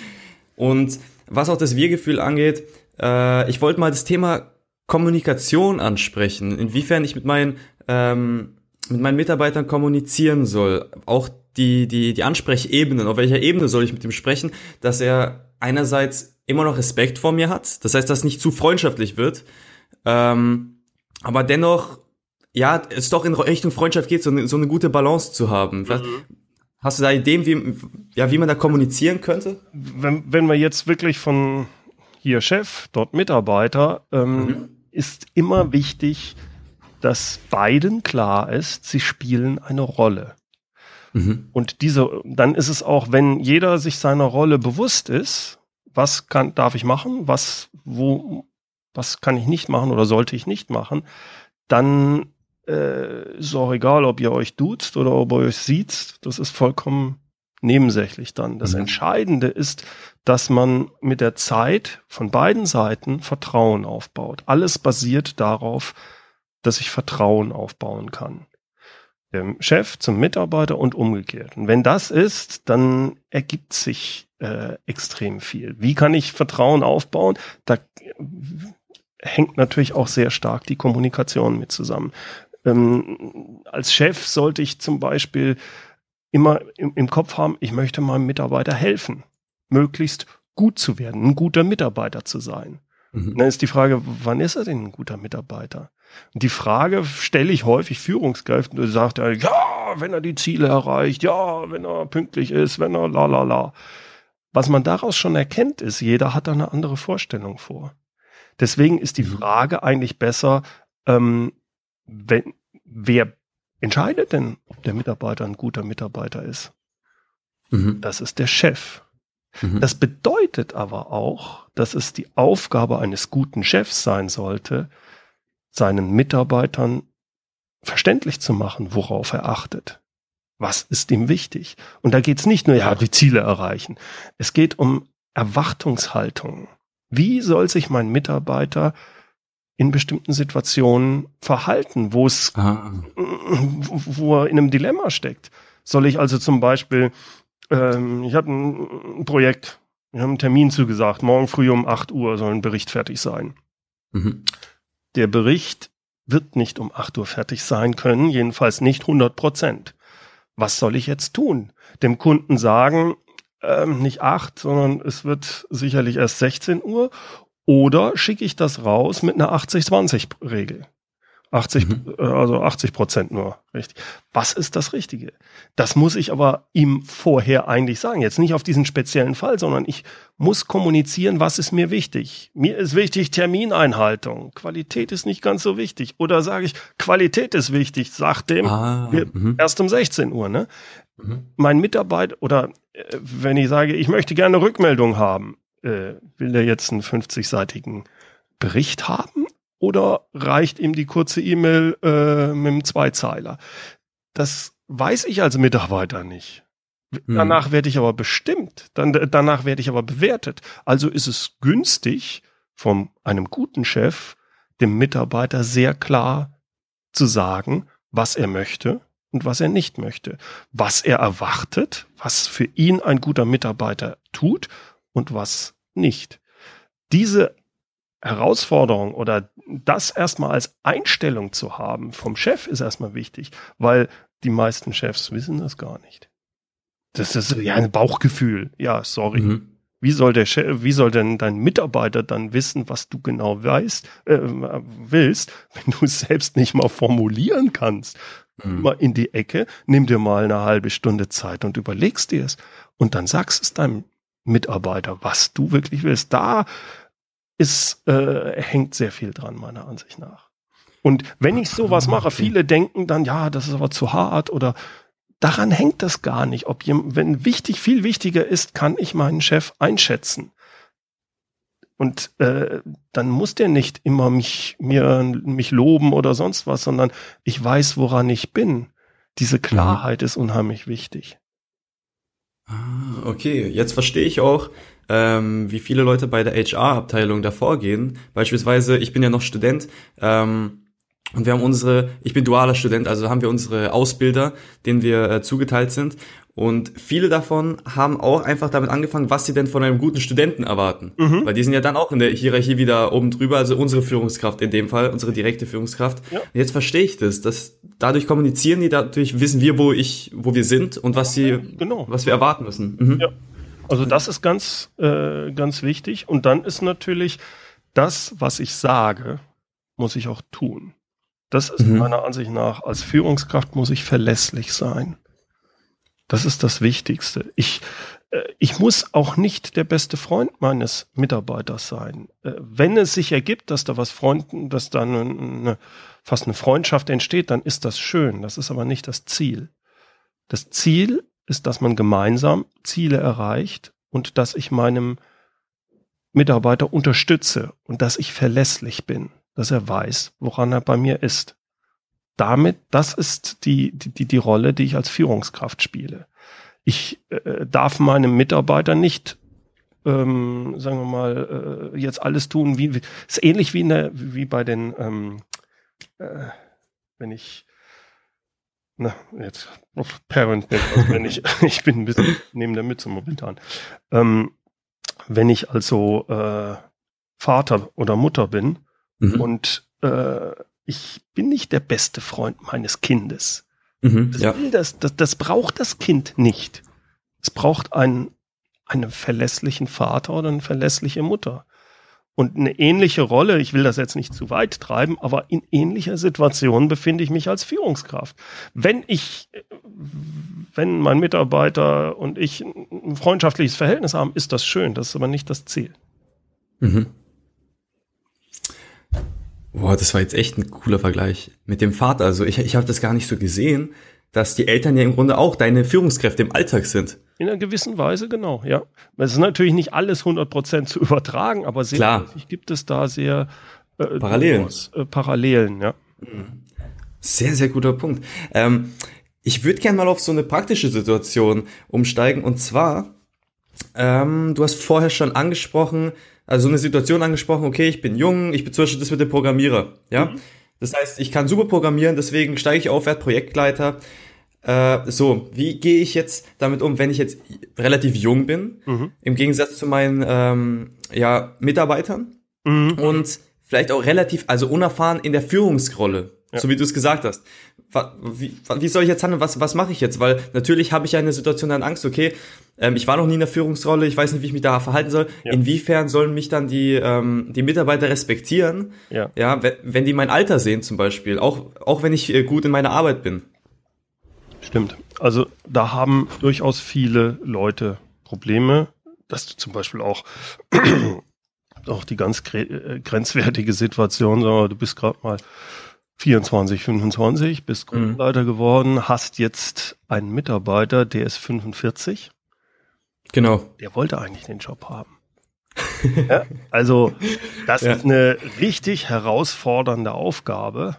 Und was auch das Wir-Gefühl angeht, äh, ich wollte mal das Thema Kommunikation ansprechen. Inwiefern ich mit meinen ähm, mit meinen Mitarbeitern kommunizieren soll. Auch die, die, die Ansprechebenen, auf welcher Ebene soll ich mit ihm sprechen, dass er einerseits immer noch Respekt vor mir hat, das heißt, dass es nicht zu freundschaftlich wird, ähm, aber dennoch, ja, es doch in Richtung Freundschaft geht, so eine, so eine gute Balance zu haben. Mhm. Hast du da Ideen, wie, ja, wie man da kommunizieren könnte? Wenn, wenn wir jetzt wirklich von hier Chef, dort Mitarbeiter, ähm, mhm. ist immer wichtig, dass beiden klar ist, sie spielen eine Rolle. Mhm. Und diese, dann ist es auch, wenn jeder sich seiner Rolle bewusst ist, was kann, darf ich machen, was, wo, was kann ich nicht machen oder sollte ich nicht machen, dann äh, ist auch egal, ob ihr euch duzt oder ob ihr euch sieht, das ist vollkommen nebensächlich dann. Das mhm. Entscheidende ist, dass man mit der Zeit von beiden Seiten Vertrauen aufbaut. Alles basiert darauf, dass ich Vertrauen aufbauen kann. Dem Chef zum Mitarbeiter und umgekehrt. Und wenn das ist, dann ergibt sich äh, extrem viel. Wie kann ich Vertrauen aufbauen? Da hängt natürlich auch sehr stark die Kommunikation mit zusammen. Ähm, als Chef sollte ich zum Beispiel immer im, im Kopf haben, ich möchte meinem Mitarbeiter helfen, möglichst gut zu werden, ein guter Mitarbeiter zu sein. Mhm. Dann ist die Frage, wann ist er denn ein guter Mitarbeiter? Und die Frage stelle ich häufig Führungskräften, und sagt er, ja, wenn er die Ziele erreicht, ja, wenn er pünktlich ist, wenn er la la la. Was man daraus schon erkennt, ist, jeder hat da eine andere Vorstellung vor. Deswegen ist die mhm. Frage eigentlich besser, ähm, wenn, wer entscheidet denn, ob der Mitarbeiter ein guter Mitarbeiter ist? Mhm. Das ist der Chef. Mhm. Das bedeutet aber auch, dass es die Aufgabe eines guten Chefs sein sollte, seinen Mitarbeitern verständlich zu machen, worauf er achtet. Was ist ihm wichtig? Und da geht es nicht nur, ja, die Ziele erreichen. Es geht um Erwartungshaltung. Wie soll sich mein Mitarbeiter in bestimmten Situationen verhalten, wo es, ah. wo er in einem Dilemma steckt. Soll ich also zum Beispiel, ähm, ich habe ein Projekt, wir haben einen Termin zugesagt, morgen früh um 8 Uhr soll ein Bericht fertig sein. Mhm. Der Bericht wird nicht um 8 Uhr fertig sein können, jedenfalls nicht 100 Prozent. Was soll ich jetzt tun? Dem Kunden sagen, ähm, nicht 8, sondern es wird sicherlich erst 16 Uhr oder schicke ich das raus mit einer 80-20-Regel? 80, mhm. Äh, also 80 Prozent nur, richtig. Was ist das Richtige? Das muss ich aber ihm vorher eigentlich sagen. Jetzt nicht auf diesen speziellen Fall, sondern ich muss kommunizieren, was ist mir wichtig. Mir ist wichtig Termineinhaltung. Qualität ist nicht ganz so wichtig. Oder sage ich, Qualität ist wichtig, sagt dem ah, mhm. erst um 16 Uhr. Ne? Mhm. Mein Mitarbeiter oder äh, wenn ich sage, ich möchte gerne Rückmeldung haben, äh, will der jetzt einen 50-seitigen Bericht haben oder reicht ihm die kurze E-Mail äh, mit einem Zweizeiler? Das weiß ich als Mitarbeiter nicht. Hm. Danach werde ich aber bestimmt, dann, danach werde ich aber bewertet. Also ist es günstig, von einem guten Chef dem Mitarbeiter sehr klar zu sagen, was er möchte und was er nicht möchte, was er erwartet, was für ihn ein guter Mitarbeiter tut und was nicht. Diese Herausforderung oder das erstmal als Einstellung zu haben vom Chef ist erstmal wichtig, weil die meisten Chefs wissen das gar nicht. Das ist ja ein Bauchgefühl. Ja, sorry. Mhm. Wie soll der Chef, wie soll denn dein Mitarbeiter dann wissen, was du genau weißt, äh, willst, wenn du es selbst nicht mal formulieren kannst? Mhm. Mal in die Ecke, nimm dir mal eine halbe Stunde Zeit und überlegst dir es. Und dann sagst es deinem Mitarbeiter, was du wirklich willst. Da ist, äh, hängt sehr viel dran, meiner Ansicht nach. Und wenn ich sowas mache, viele denken dann, ja, das ist aber zu hart oder daran hängt das gar nicht. Ob jemand, wenn wichtig, viel wichtiger ist, kann ich meinen Chef einschätzen. Und äh, dann muss der nicht immer mich, mir, mich loben oder sonst was, sondern ich weiß, woran ich bin. Diese mhm. Klarheit ist unheimlich wichtig. Ah, okay, jetzt verstehe ich auch, ähm, wie viele Leute bei der HR-Abteilung davor gehen. Beispielsweise, ich bin ja noch Student ähm, und wir haben unsere, ich bin dualer Student, also haben wir unsere Ausbilder, denen wir äh, zugeteilt sind. Und viele davon haben auch einfach damit angefangen, was sie denn von einem guten Studenten erwarten. Mhm. Weil die sind ja dann auch in der Hierarchie wieder oben drüber, also unsere Führungskraft in dem Fall, unsere direkte Führungskraft. Ja. Und jetzt verstehe ich das, dass dadurch kommunizieren die, dadurch wissen wir, wo ich, wo wir sind und was sie, genau. was wir erwarten müssen. Mhm. Ja. Also das ist ganz, äh, ganz wichtig. Und dann ist natürlich das, was ich sage, muss ich auch tun. Das ist mhm. meiner Ansicht nach, als Führungskraft muss ich verlässlich sein. Das ist das Wichtigste. Ich, äh, ich muss auch nicht der beste Freund meines Mitarbeiters sein. Äh, wenn es sich ergibt, dass da was Freunden, dass da eine, eine, fast eine Freundschaft entsteht, dann ist das schön. Das ist aber nicht das Ziel. Das Ziel ist, dass man gemeinsam Ziele erreicht und dass ich meinem Mitarbeiter unterstütze und dass ich verlässlich bin, dass er weiß, woran er bei mir ist damit, das ist die, die, die Rolle, die ich als Führungskraft spiele. Ich äh, darf meinem Mitarbeiter nicht, ähm, sagen wir mal, äh, jetzt alles tun, wie, ist ähnlich wie, in der, wie bei den, ähm, äh, wenn ich, na, jetzt, Parent, wenn ich, (laughs) ich bin ein bisschen neben der Mütze momentan. Ähm, wenn ich also äh, Vater oder Mutter bin mhm. und äh, ich bin nicht der beste Freund meines Kindes. Mhm, das, ja. das, das, das braucht das Kind nicht. Es braucht einen, einen verlässlichen Vater oder eine verlässliche Mutter. Und eine ähnliche Rolle, ich will das jetzt nicht zu weit treiben, aber in ähnlicher Situation befinde ich mich als Führungskraft. Wenn ich, wenn mein Mitarbeiter und ich ein freundschaftliches Verhältnis haben, ist das schön, das ist aber nicht das Ziel. Mhm. Boah, das war jetzt echt ein cooler Vergleich mit dem Vater. Also ich, ich habe das gar nicht so gesehen, dass die Eltern ja im Grunde auch deine Führungskräfte im Alltag sind. In einer gewissen Weise, genau, ja. Es ist natürlich nicht alles 100% zu übertragen, aber sehr Klar. gibt es da sehr äh, Parallelen. äh, Parallelen, ja. Sehr, sehr guter Punkt. Ähm, ich würde gerne mal auf so eine praktische Situation umsteigen und zwar, ähm, du hast vorher schon angesprochen, also eine Situation angesprochen, okay, ich bin jung, ich bin zum Beispiel das mit dem Programmierer, ja. Mhm. Das heißt, ich kann super programmieren, deswegen steige ich auf, werde Projektleiter. Äh, so, wie gehe ich jetzt damit um, wenn ich jetzt relativ jung bin, mhm. im Gegensatz zu meinen ähm, ja, Mitarbeitern mhm. und vielleicht auch relativ, also unerfahren in der Führungsrolle, ja. so wie du es gesagt hast. Wie, wie soll ich jetzt handeln? Was, was mache ich jetzt? Weil natürlich habe ich ja in der Situation dann Angst, okay, ähm, ich war noch nie in der Führungsrolle, ich weiß nicht, wie ich mich da verhalten soll. Ja. Inwiefern sollen mich dann die, ähm, die Mitarbeiter respektieren? Ja. ja wenn, wenn die mein Alter sehen zum Beispiel, auch, auch wenn ich äh, gut in meiner Arbeit bin. Stimmt. Also da haben durchaus viele Leute Probleme, dass du zum Beispiel auch (clears throat) auch die ganz äh, grenzwertige Situation, du bist gerade mal 24, 25, bist. Gruppenleiter mhm. geworden, hast jetzt einen Mitarbeiter, der ist 45. Genau. Der wollte eigentlich den Job haben. (laughs) ja, also das ja. ist eine richtig herausfordernde Aufgabe,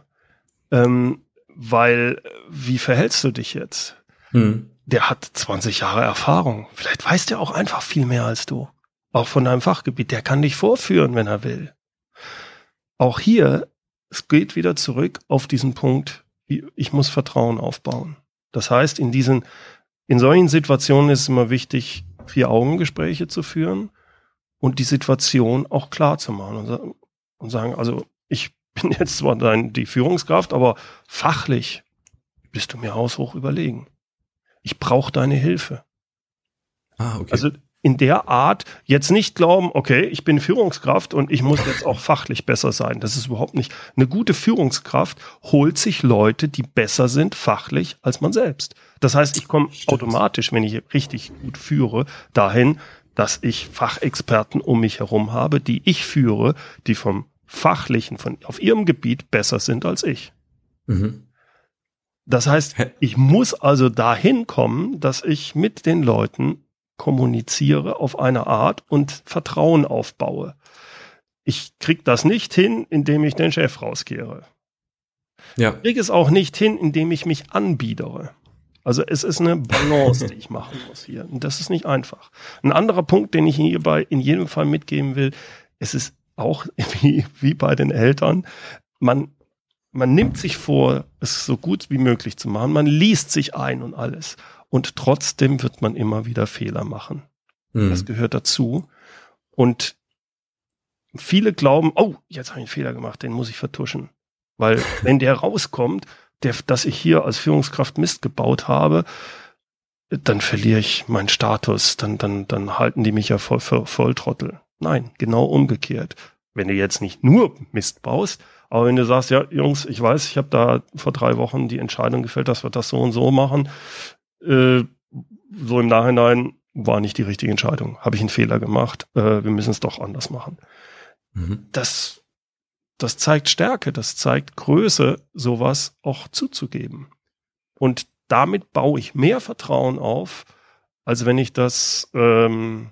ähm, weil wie verhältst du dich jetzt? Mhm. Der hat 20 Jahre Erfahrung. Vielleicht weiß der auch einfach viel mehr als du. Auch von deinem Fachgebiet. Der kann dich vorführen, wenn er will. Auch hier es geht wieder zurück auf diesen Punkt, ich muss Vertrauen aufbauen. Das heißt, in diesen, in solchen Situationen ist es immer wichtig, vier Augengespräche zu führen und die Situation auch klar zu machen und, und sagen, also ich (laughs) bin jetzt zwar dein, die Führungskraft, aber fachlich bist du mir haushoch überlegen. Ich brauche deine Hilfe. Ah, okay. Also in der Art jetzt nicht glauben, okay, ich bin Führungskraft und ich muss jetzt auch fachlich besser sein. Das ist überhaupt nicht. Eine gute Führungskraft holt sich Leute, die besser sind fachlich als man selbst. Das heißt, ich komme automatisch, wenn ich richtig gut führe, dahin, dass ich Fachexperten um mich herum habe, die ich führe, die vom fachlichen, von auf ihrem Gebiet besser sind als ich. Mhm. Das heißt, ich muss also dahin kommen, dass ich mit den Leuten kommuniziere auf eine Art und Vertrauen aufbaue. Ich krieg das nicht hin, indem ich den Chef rauskehre. Ja. Ich krieg es auch nicht hin, indem ich mich anbiedere. Also es ist eine Balance, die ich machen muss hier. Und das ist nicht einfach. Ein anderer Punkt, den ich hierbei in jedem Fall mitgeben will, es ist auch (laughs) wie, wie bei den Eltern, man, man nimmt sich vor, es so gut wie möglich zu machen. Man liest sich ein und alles und trotzdem wird man immer wieder Fehler machen. Mhm. Das gehört dazu. Und viele glauben, oh, jetzt habe ich einen Fehler gemacht, den muss ich vertuschen. Weil (laughs) wenn der rauskommt, der, dass ich hier als Führungskraft Mist gebaut habe, dann verliere ich meinen Status, dann, dann, dann halten die mich ja voll, voll, voll Trottel. Nein, genau umgekehrt. Wenn du jetzt nicht nur Mist baust, aber wenn du sagst, ja, Jungs, ich weiß, ich habe da vor drei Wochen die Entscheidung gefällt, dass wir das so und so machen, äh, so im Nachhinein war nicht die richtige Entscheidung. Habe ich einen Fehler gemacht. Äh, wir müssen es doch anders machen. Mhm. Das, das zeigt Stärke, das zeigt Größe, sowas auch zuzugeben. Und damit baue ich mehr Vertrauen auf, als wenn ich das, ähm,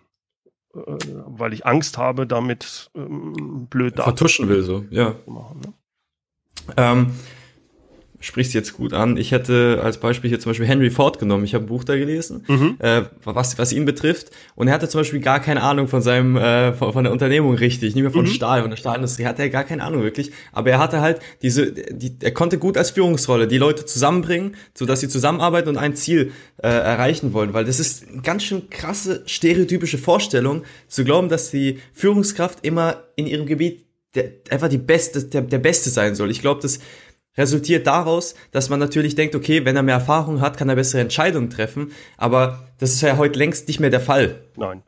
äh, weil ich Angst habe, damit ähm, blöd vertuschen will, so ja. Machen, ne? ähm, sprichst jetzt gut an. Ich hätte als Beispiel hier zum Beispiel Henry Ford genommen. Ich habe ein Buch da gelesen, mhm. äh, was, was ihn betrifft. Und er hatte zum Beispiel gar keine Ahnung von seinem, äh, von, von der Unternehmung richtig, nicht mehr von mhm. Stahl, von der Stahlindustrie hatte er gar keine Ahnung wirklich. Aber er hatte halt diese, die, er konnte gut als Führungsrolle die Leute zusammenbringen, so dass sie zusammenarbeiten und ein Ziel äh, erreichen wollen. Weil das ist eine ganz schön krasse stereotypische Vorstellung, zu glauben, dass die Führungskraft immer in ihrem Gebiet der, einfach die beste, der, der Beste sein soll. Ich glaube, das resultiert daraus, dass man natürlich denkt, okay, wenn er mehr Erfahrung hat, kann er bessere Entscheidungen treffen. Aber das ist ja heute längst nicht mehr der Fall. Nein.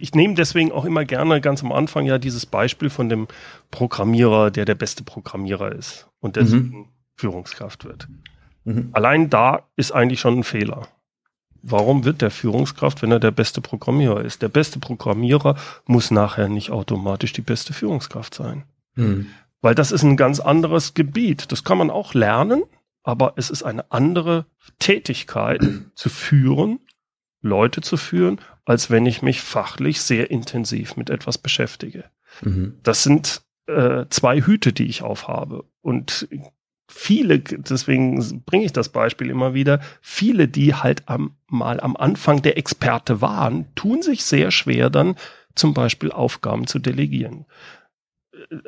Ich nehme deswegen auch immer gerne ganz am Anfang ja dieses Beispiel von dem Programmierer, der der beste Programmierer ist und deswegen mhm. Führungskraft wird. Mhm. Allein da ist eigentlich schon ein Fehler. Warum wird der Führungskraft, wenn er der beste Programmierer ist? Der beste Programmierer muss nachher nicht automatisch die beste Führungskraft sein. Mhm. Weil das ist ein ganz anderes Gebiet. Das kann man auch lernen, aber es ist eine andere Tätigkeit zu führen, Leute zu führen, als wenn ich mich fachlich sehr intensiv mit etwas beschäftige. Mhm. Das sind äh, zwei Hüte, die ich aufhabe. Und viele, deswegen bringe ich das Beispiel immer wieder, viele, die halt am, mal am Anfang der Experte waren, tun sich sehr schwer dann zum Beispiel Aufgaben zu delegieren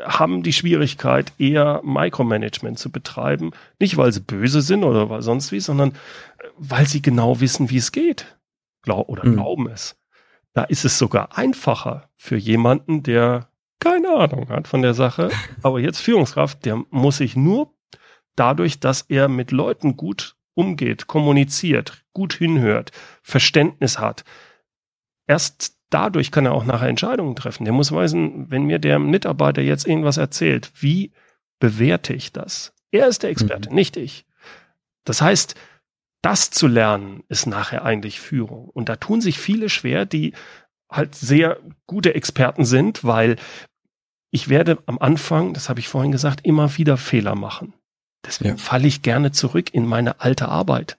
haben die Schwierigkeit, eher Micromanagement zu betreiben. Nicht, weil sie böse sind oder weil sonst wie, sondern äh, weil sie genau wissen, wie es geht. Glaub, oder mhm. glauben es. Da ist es sogar einfacher für jemanden, der keine Ahnung hat von der Sache, (laughs) aber jetzt Führungskraft, der muss sich nur dadurch, dass er mit Leuten gut umgeht, kommuniziert, gut hinhört, Verständnis hat, erst dadurch kann er auch nachher Entscheidungen treffen. Der muss wissen, wenn mir der Mitarbeiter jetzt irgendwas erzählt, wie bewerte ich das? Er ist der Experte, mhm. nicht ich. Das heißt, das zu lernen ist nachher eigentlich Führung. Und da tun sich viele schwer, die halt sehr gute Experten sind, weil ich werde am Anfang, das habe ich vorhin gesagt, immer wieder Fehler machen. Deswegen ja. falle ich gerne zurück in meine alte Arbeit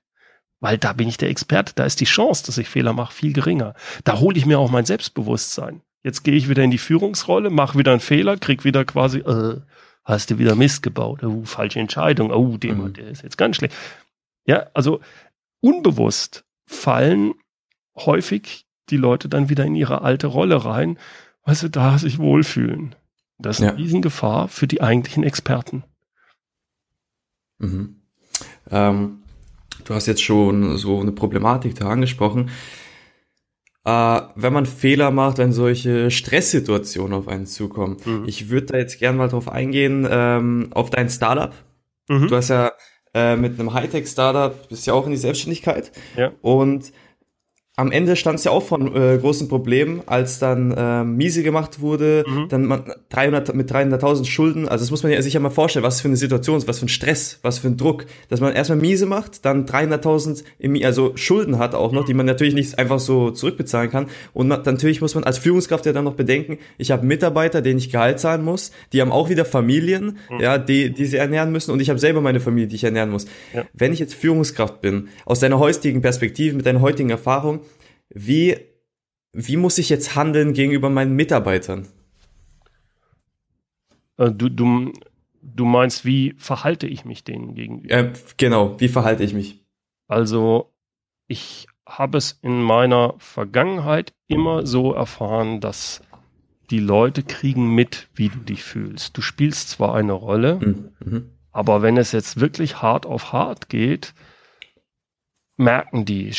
weil da bin ich der Experte, da ist die Chance, dass ich Fehler mache, viel geringer. Da hole ich mir auch mein Selbstbewusstsein. Jetzt gehe ich wieder in die Führungsrolle, mache wieder einen Fehler, krieg wieder quasi, äh, hast du wieder Mist gebaut, oh, falsche Entscheidung, oh, der, mhm. der ist jetzt ganz schlecht. Ja, also unbewusst fallen häufig die Leute dann wieder in ihre alte Rolle rein, weil sie da sich wohlfühlen. Das ist eine ja. Riesengefahr für die eigentlichen Experten. Mhm. Ähm, Du hast jetzt schon so eine Problematik da angesprochen. Äh, wenn man Fehler macht, wenn solche Stresssituationen auf einen zukommen. Mhm. Ich würde da jetzt gerne mal drauf eingehen, ähm, auf dein Startup. Mhm. Du hast ja äh, mit einem Hightech-Startup, bist ja auch in die Selbstständigkeit. Ja. Und am Ende stand es ja auch von äh, großen Problemen, als dann äh, Miese gemacht wurde, mhm. dann man 300 mit 300.000 Schulden. Also das muss man ja sich ja mal vorstellen, was für eine Situation, was für ein Stress, was für ein Druck, dass man erstmal Miese macht, dann 300.000 also Schulden hat auch noch, die man natürlich nicht einfach so zurückbezahlen kann. Und man, natürlich muss man als Führungskraft ja dann noch bedenken, ich habe Mitarbeiter, denen ich Gehalt zahlen muss, die haben auch wieder Familien, mhm. ja, die die sie ernähren müssen und ich habe selber meine Familie, die ich ernähren muss. Ja. Wenn ich jetzt Führungskraft bin, aus deiner heutigen Perspektive, mit deiner heutigen Erfahrung wie, wie muss ich jetzt handeln gegenüber meinen Mitarbeitern? Äh, du, du, du meinst, wie verhalte ich mich denen gegenüber? Äh, genau, wie verhalte ich mich? Also, ich habe es in meiner Vergangenheit immer so erfahren, dass die Leute kriegen mit, wie du dich fühlst. Du spielst zwar eine Rolle, mhm. mhm. aber wenn es jetzt wirklich hart auf hart geht, merken die,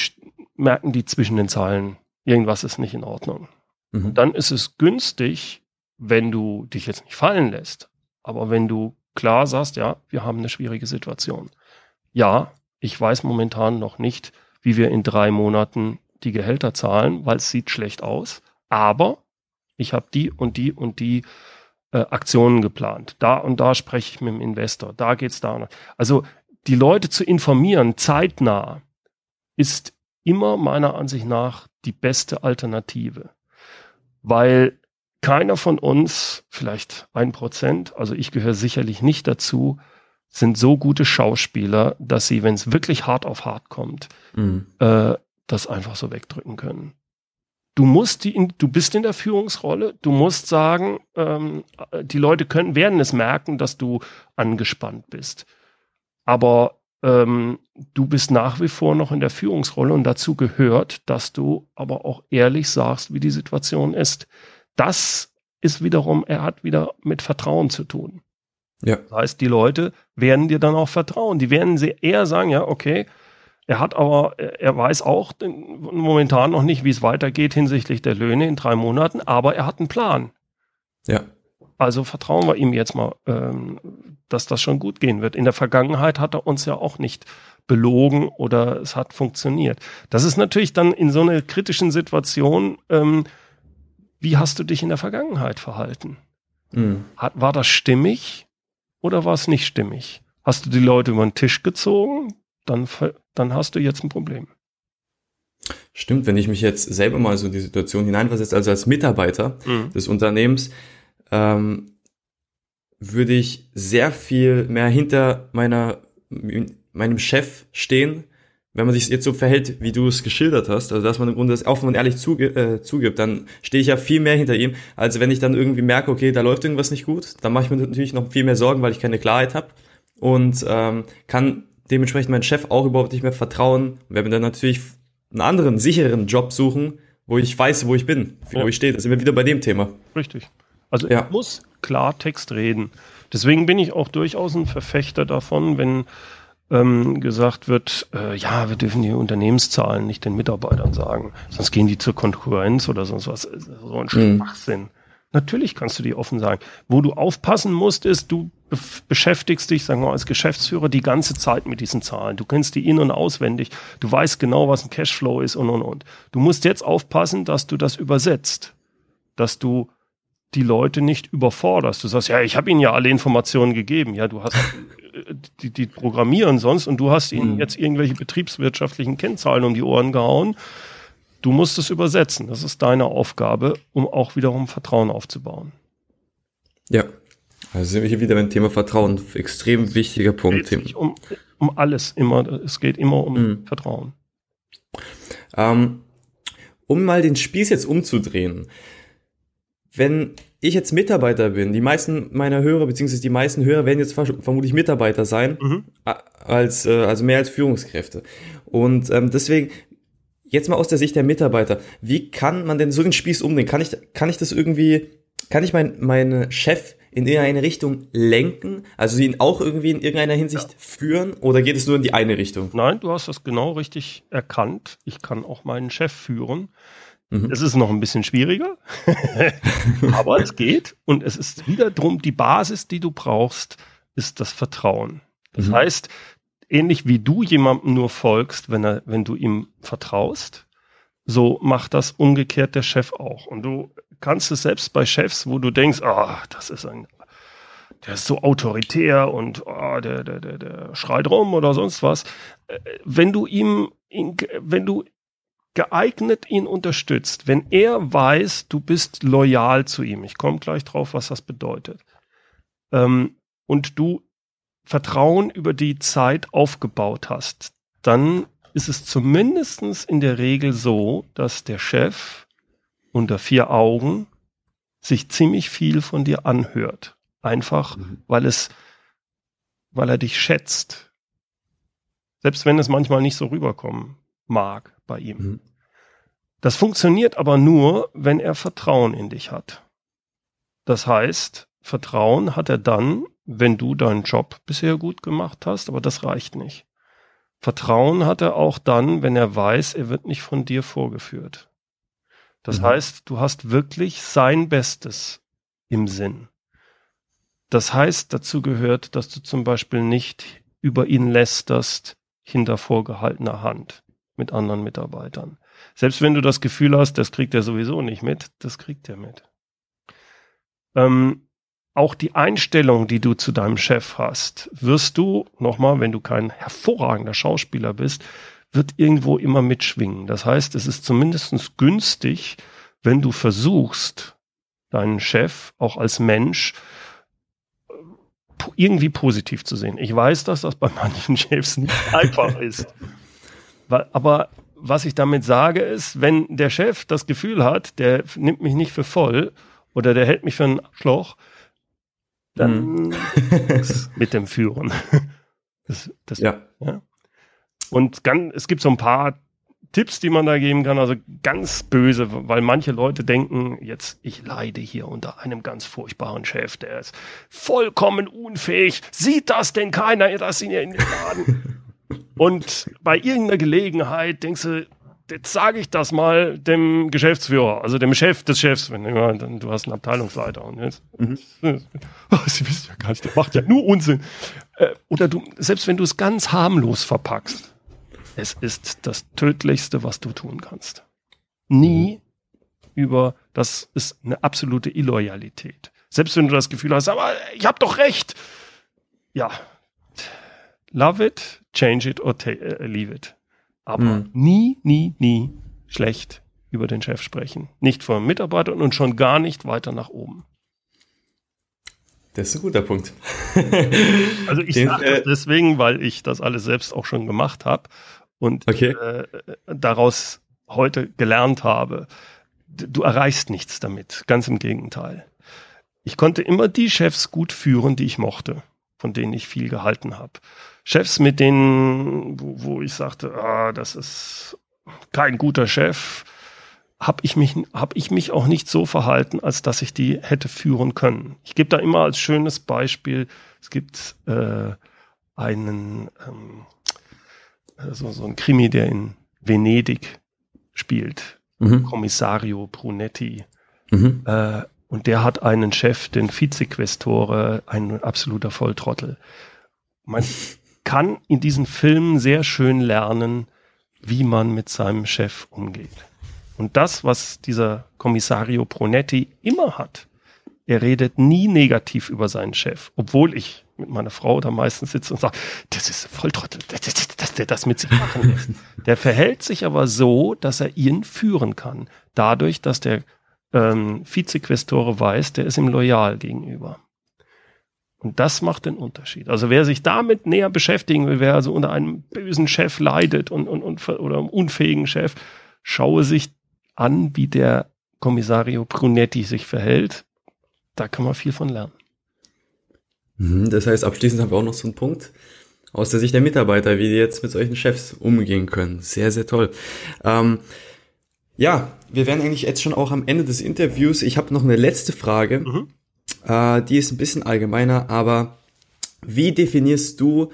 merken die zwischen den Zeilen, irgendwas ist nicht in Ordnung. Mhm. Dann ist es günstig, wenn du dich jetzt nicht fallen lässt, aber wenn du klar sagst, ja, wir haben eine schwierige Situation. Ja, ich weiß momentan noch nicht, wie wir in drei Monaten die Gehälter zahlen, weil es sieht schlecht aus. Aber ich habe die und die und die äh, Aktionen geplant. Da und da spreche ich mit dem Investor. Da geht's da. Also die Leute zu informieren, zeitnah, ist immer meiner Ansicht nach die beste Alternative. Weil keiner von uns, vielleicht ein Prozent, also ich gehöre sicherlich nicht dazu, sind so gute Schauspieler, dass sie, wenn es wirklich hart auf hart kommt, mhm. äh, das einfach so wegdrücken können. Du musst die, du bist in der Führungsrolle. Du musst sagen, ähm, die Leute können, werden es merken, dass du angespannt bist. Aber ähm, du bist nach wie vor noch in der Führungsrolle und dazu gehört, dass du aber auch ehrlich sagst, wie die Situation ist. Das ist wiederum, er hat wieder mit Vertrauen zu tun. Ja. Das heißt, die Leute werden dir dann auch vertrauen. Die werden eher sagen, ja, okay, er hat aber, er weiß auch momentan noch nicht, wie es weitergeht hinsichtlich der Löhne in drei Monaten, aber er hat einen Plan. Ja. Also vertrauen wir ihm jetzt mal, ähm, dass das schon gut gehen wird. In der Vergangenheit hat er uns ja auch nicht belogen oder es hat funktioniert. Das ist natürlich dann in so einer kritischen Situation, ähm, wie hast du dich in der Vergangenheit verhalten? Mhm. Hat, war das stimmig oder war es nicht stimmig? Hast du die Leute über den Tisch gezogen? Dann, dann hast du jetzt ein Problem. Stimmt, wenn ich mich jetzt selber mal so in die Situation hineinversetze, also als Mitarbeiter mhm. des Unternehmens, ähm, würde ich sehr viel mehr hinter meiner, meinem Chef stehen, wenn man sich jetzt so verhält, wie du es geschildert hast, also dass man im Grunde das offen und ehrlich zuge äh, zugibt, dann stehe ich ja viel mehr hinter ihm, als wenn ich dann irgendwie merke, okay, da läuft irgendwas nicht gut, dann mache ich mir natürlich noch viel mehr Sorgen, weil ich keine Klarheit habe und ähm, kann dementsprechend meinem Chef auch überhaupt nicht mehr vertrauen, werde mir dann natürlich einen anderen, sicheren Job suchen, wo ich weiß, wo ich bin, wo ja. ich stehe. Da sind wir wieder bei dem Thema. Richtig. Also ja. ich muss Klartext reden. Deswegen bin ich auch durchaus ein Verfechter davon, wenn ähm, gesagt wird, äh, ja, wir dürfen die Unternehmenszahlen nicht den Mitarbeitern sagen, sonst gehen die zur Konkurrenz oder sonst was. So ein. Schwachsinn. Mhm. Natürlich kannst du die offen sagen. Wo du aufpassen musst, ist, du beschäftigst dich, sagen wir mal, als Geschäftsführer die ganze Zeit mit diesen Zahlen. Du kennst die in- und auswendig. Du weißt genau, was ein Cashflow ist und, und, und. Du musst jetzt aufpassen, dass du das übersetzt. Dass du die Leute nicht überforderst. Du sagst, ja, ich habe ihnen ja alle Informationen gegeben. Ja, du hast äh, die, die programmieren sonst und du hast ihnen mhm. jetzt irgendwelche betriebswirtschaftlichen Kennzahlen um die Ohren gehauen. Du musst es übersetzen. Das ist deine Aufgabe, um auch wiederum Vertrauen aufzubauen. Ja, also sind wir hier wieder beim Thema Vertrauen. Extrem wichtiger Punkt. Es geht um, um alles immer. Es geht immer um mhm. Vertrauen. Ähm, um mal den Spieß jetzt umzudrehen wenn ich jetzt Mitarbeiter bin, die meisten meiner Hörer, beziehungsweise die meisten Hörer werden jetzt vermutlich Mitarbeiter sein, mhm. als, äh, also mehr als Führungskräfte. Und ähm, deswegen, jetzt mal aus der Sicht der Mitarbeiter, wie kann man denn so den Spieß umdrehen? Kann ich, kann ich das irgendwie, kann ich mein, meine Chef in irgendeine Richtung lenken? Also ihn auch irgendwie in irgendeiner Hinsicht ja. führen? Oder geht es nur in die eine Richtung? Nein, du hast das genau richtig erkannt. Ich kann auch meinen Chef führen. Mhm. Es ist noch ein bisschen schwieriger, (laughs) aber es geht. Und es ist wieder drum, die Basis, die du brauchst, ist das Vertrauen. Das mhm. heißt, ähnlich wie du jemandem nur folgst, wenn er, wenn du ihm vertraust, so macht das umgekehrt der Chef auch. Und du kannst es selbst bei Chefs, wo du denkst, ah, oh, das ist ein, der ist so autoritär und oh, der, der, der, der schreit rum oder sonst was. Äh, wenn du ihm, wenn du geeignet ihn unterstützt, wenn er weiß, du bist loyal zu ihm, ich komme gleich drauf, was das bedeutet, ähm, und du Vertrauen über die Zeit aufgebaut hast, dann ist es zumindestens in der Regel so, dass der Chef unter vier Augen sich ziemlich viel von dir anhört. Einfach, mhm. weil es, weil er dich schätzt. Selbst wenn es manchmal nicht so rüberkommen mag bei ihm. Mhm. Das funktioniert aber nur, wenn er Vertrauen in dich hat. Das heißt, Vertrauen hat er dann, wenn du deinen Job bisher gut gemacht hast, aber das reicht nicht. Vertrauen hat er auch dann, wenn er weiß, er wird nicht von dir vorgeführt. Das mhm. heißt, du hast wirklich sein Bestes im Sinn. Das heißt, dazu gehört, dass du zum Beispiel nicht über ihn lästerst hinter vorgehaltener Hand mit anderen Mitarbeitern. Selbst wenn du das Gefühl hast, das kriegt er sowieso nicht mit, das kriegt er mit. Ähm, auch die Einstellung, die du zu deinem Chef hast, wirst du, nochmal, wenn du kein hervorragender Schauspieler bist, wird irgendwo immer mitschwingen. Das heißt, es ist zumindest günstig, wenn du versuchst, deinen Chef auch als Mensch äh, irgendwie positiv zu sehen. Ich weiß, dass das bei (laughs) manchen Chefs nicht einfach ist. Aber was ich damit sage, ist, wenn der Chef das Gefühl hat, der nimmt mich nicht für voll oder der hält mich für einen Schloch, dann mhm. (laughs) mit dem Führen. Das, das, ja. ja. Und ganz, es gibt so ein paar Tipps, die man da geben kann, also ganz böse, weil manche Leute denken, jetzt, ich leide hier unter einem ganz furchtbaren Chef, der ist vollkommen unfähig. Sieht das denn keiner, dass ihn in den Laden? Und bei irgendeiner Gelegenheit denkst du, jetzt sage ich das mal dem Geschäftsführer, also dem Chef des Chefs, wenn du, du hast einen Abteilungsleiter und jetzt, mhm. oh, (laughs) sie wissen ja gar nicht, der macht ja nur Unsinn. Äh, oder du, selbst wenn du es ganz harmlos verpackst, es ist das Tödlichste, was du tun kannst. Nie mhm. über, das ist eine absolute Illoyalität. Selbst wenn du das Gefühl hast, aber ich habe doch recht. Ja, love it, change it or uh, leave it. Aber mhm. nie, nie, nie schlecht über den Chef sprechen. Nicht vor Mitarbeitern und schon gar nicht weiter nach oben. Das ist ein guter Punkt. (laughs) also ich sage äh, das deswegen, weil ich das alles selbst auch schon gemacht habe und okay. äh, daraus heute gelernt habe. Du erreichst nichts damit, ganz im Gegenteil. Ich konnte immer die Chefs gut führen, die ich mochte, von denen ich viel gehalten habe. Chefs, mit denen, wo, wo ich sagte, ah, das ist kein guter Chef, habe ich, mich, hab ich mich auch nicht so verhalten, als dass ich die hätte führen können. Ich gebe da immer als schönes Beispiel, es gibt äh, einen ähm, so, so ein Krimi, der in Venedig spielt, mhm. Kommissario Brunetti. Mhm. Äh, und der hat einen Chef, den Vizequestore, ein absoluter Volltrottel. Man kann in diesen Filmen sehr schön lernen, wie man mit seinem Chef umgeht. Und das, was dieser Kommissario Brunetti immer hat, er redet nie negativ über seinen Chef, obwohl ich mit meiner Frau da meistens sitze und sage, das ist Volltrottel, dass der das mit sich machen lässt. (laughs) Der verhält sich aber so, dass er ihn führen kann. Dadurch, dass der ähm, Vizequestore weiß, der ist ihm loyal gegenüber. Und das macht den Unterschied. Also wer sich damit näher beschäftigen will, wer also unter einem bösen Chef leidet und, und, und oder einem unfähigen Chef, schaue sich an, wie der Kommissario Brunetti sich verhält. Da kann man viel von lernen. Mhm, das heißt, abschließend haben wir auch noch so einen Punkt aus der Sicht der Mitarbeiter, wie die jetzt mit solchen Chefs umgehen können. Sehr, sehr toll. Ähm, ja, wir wären eigentlich jetzt schon auch am Ende des Interviews. Ich habe noch eine letzte Frage. Mhm. Äh, die ist ein bisschen allgemeiner, aber wie definierst du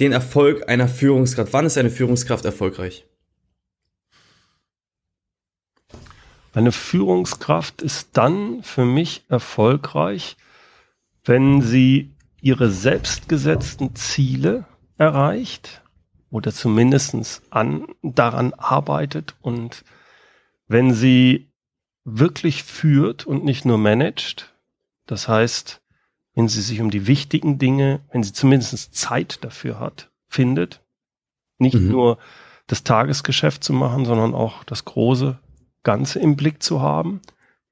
den Erfolg einer Führungskraft? Wann ist eine Führungskraft erfolgreich? Eine Führungskraft ist dann für mich erfolgreich, wenn sie ihre selbstgesetzten Ziele erreicht oder zumindest an, daran arbeitet und wenn sie wirklich führt und nicht nur managt, das heißt, wenn sie sich um die wichtigen Dinge, wenn sie zumindest Zeit dafür hat, findet, nicht mhm. nur das Tagesgeschäft zu machen, sondern auch das große Ganze im Blick zu haben,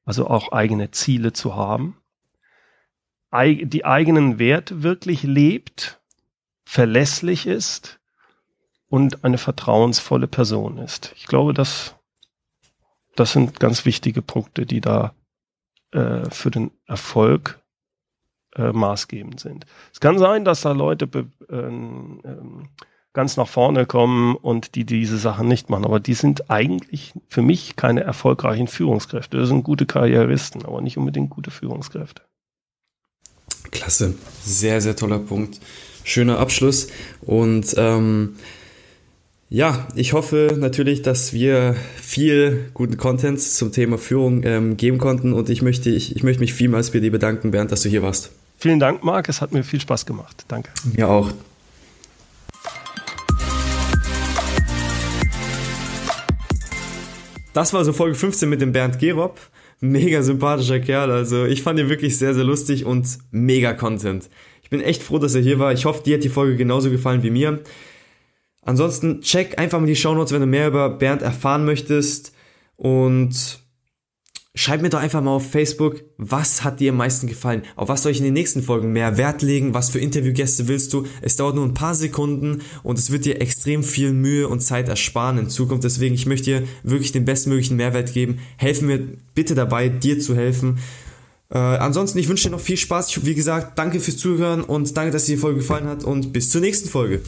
also auch eigene Ziele zu haben, die eigenen Werte wirklich lebt, verlässlich ist und eine vertrauensvolle Person ist. Ich glaube, das, das sind ganz wichtige Punkte, die da äh, für den Erfolg äh, maßgebend sind. Es kann sein, dass da Leute ähm, ähm, ganz nach vorne kommen und die diese Sachen nicht machen, aber die sind eigentlich für mich keine erfolgreichen Führungskräfte. Das sind gute Karrieristen, aber nicht unbedingt gute Führungskräfte. Klasse, sehr, sehr toller Punkt. Schöner Abschluss und ähm, ja, ich hoffe natürlich, dass wir viel guten Content zum Thema Führung ähm, geben konnten und ich möchte, ich, ich möchte mich vielmals bei dir bedanken, Bernd, dass du hier warst. Vielen Dank, Marc. Es hat mir viel Spaß gemacht. Danke. Mir auch. Das war so Folge 15 mit dem Bernd Gerob. Mega sympathischer Kerl. Also ich fand ihn wirklich sehr, sehr lustig und mega Content. Ich bin echt froh, dass er hier war. Ich hoffe, dir hat die Folge genauso gefallen wie mir. Ansonsten check einfach mal die Shownotes, wenn du mehr über Bernd erfahren möchtest und schreib mir doch einfach mal auf Facebook, was hat dir am meisten gefallen? Auf was soll ich in den nächsten Folgen mehr Wert legen? Was für Interviewgäste willst du? Es dauert nur ein paar Sekunden und es wird dir extrem viel Mühe und Zeit ersparen in Zukunft. Deswegen, ich möchte dir wirklich den bestmöglichen Mehrwert geben. Helfen mir bitte dabei, dir zu helfen. Äh, ansonsten, ich wünsche dir noch viel Spaß. Ich, wie gesagt, danke fürs Zuhören und danke, dass dir die Folge gefallen hat und bis zur nächsten Folge.